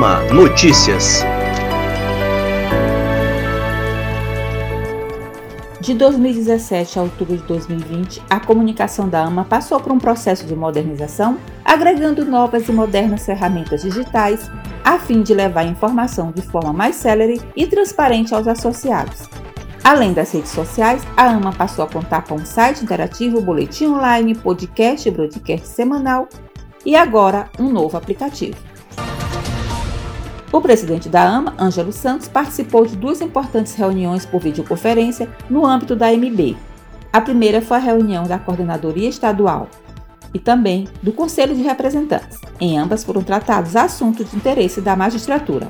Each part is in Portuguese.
AMA Notícias. De 2017 a outubro de 2020, a comunicação da AMA passou por um processo de modernização, agregando novas e modernas ferramentas digitais, a fim de levar a informação de forma mais célere e transparente aos associados. Além das redes sociais, a AMA passou a contar com um site interativo, boletim online, podcast e broadcast semanal e agora um novo aplicativo. O presidente da AMA, Ângelo Santos, participou de duas importantes reuniões por videoconferência no âmbito da MB. A primeira foi a reunião da Coordenadoria Estadual e também do Conselho de Representantes. Em ambas foram tratados assuntos de interesse da magistratura.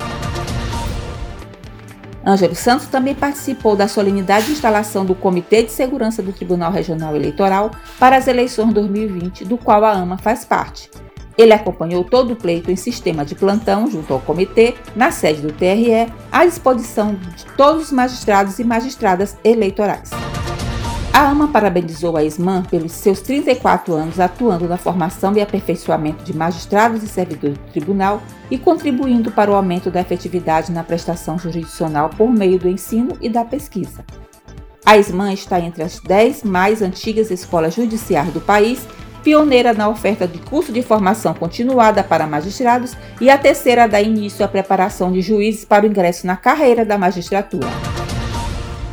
Ângelo Santos também participou da solenidade de instalação do Comitê de Segurança do Tribunal Regional Eleitoral para as eleições 2020, do qual a AMA faz parte. Ele acompanhou todo o pleito em sistema de plantão junto ao comitê, na sede do TRE, à disposição de todos os magistrados e magistradas eleitorais. A AMA parabenizou a ISMAN pelos seus 34 anos atuando na formação e aperfeiçoamento de magistrados e servidores do tribunal e contribuindo para o aumento da efetividade na prestação jurisdicional por meio do ensino e da pesquisa. A ISMAN está entre as 10 mais antigas escolas judiciárias do país pioneira na oferta de curso de formação continuada para magistrados e a terceira dá início à preparação de juízes para o ingresso na carreira da magistratura.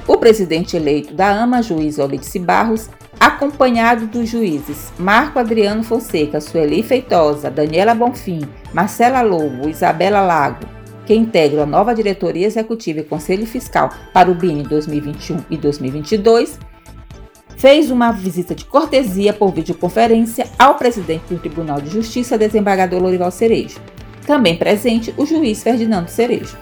O presidente eleito da AMA, juiz Olice Barros, acompanhado dos juízes Marco Adriano Fonseca, Sueli Feitosa, Daniela Bonfim, Marcela Lobo, Isabela Lago, que integram a nova diretoria executiva e conselho fiscal para o BIN 2021 e 2022, fez uma visita de cortesia por videoconferência ao presidente do Tribunal de Justiça, desembargador Lorival Cerejo. Também presente o juiz Ferdinando Cerejo.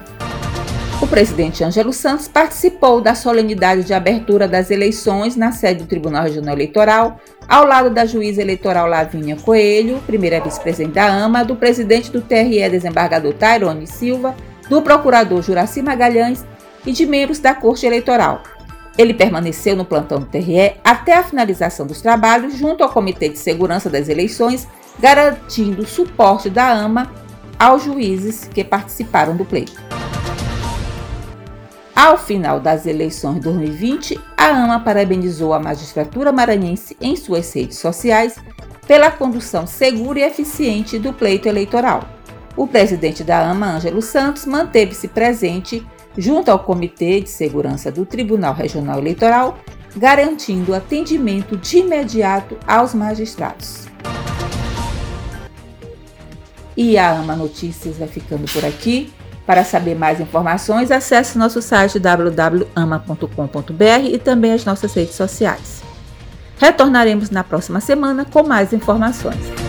O presidente Ângelo Santos participou da solenidade de abertura das eleições na sede do Tribunal Regional Eleitoral, ao lado da juíza eleitoral Lavínia Coelho, primeira vice-presidente da AMA, do presidente do TRE, desembargador Tairone Silva, do procurador Juraci Magalhães e de membros da Corte Eleitoral, ele permaneceu no plantão do TRE até a finalização dos trabalhos junto ao Comitê de Segurança das Eleições, garantindo o suporte da AMA aos juízes que participaram do pleito. Ao final das eleições de 2020, a AMA parabenizou a magistratura maranhense em suas redes sociais pela condução segura e eficiente do pleito eleitoral. O presidente da AMA, Ângelo Santos, manteve-se presente junto ao Comitê de Segurança do Tribunal Regional Eleitoral, garantindo atendimento de imediato aos magistrados. E a AMA Notícias vai ficando por aqui. Para saber mais informações, acesse nosso site www.ama.com.br e também as nossas redes sociais. Retornaremos na próxima semana com mais informações.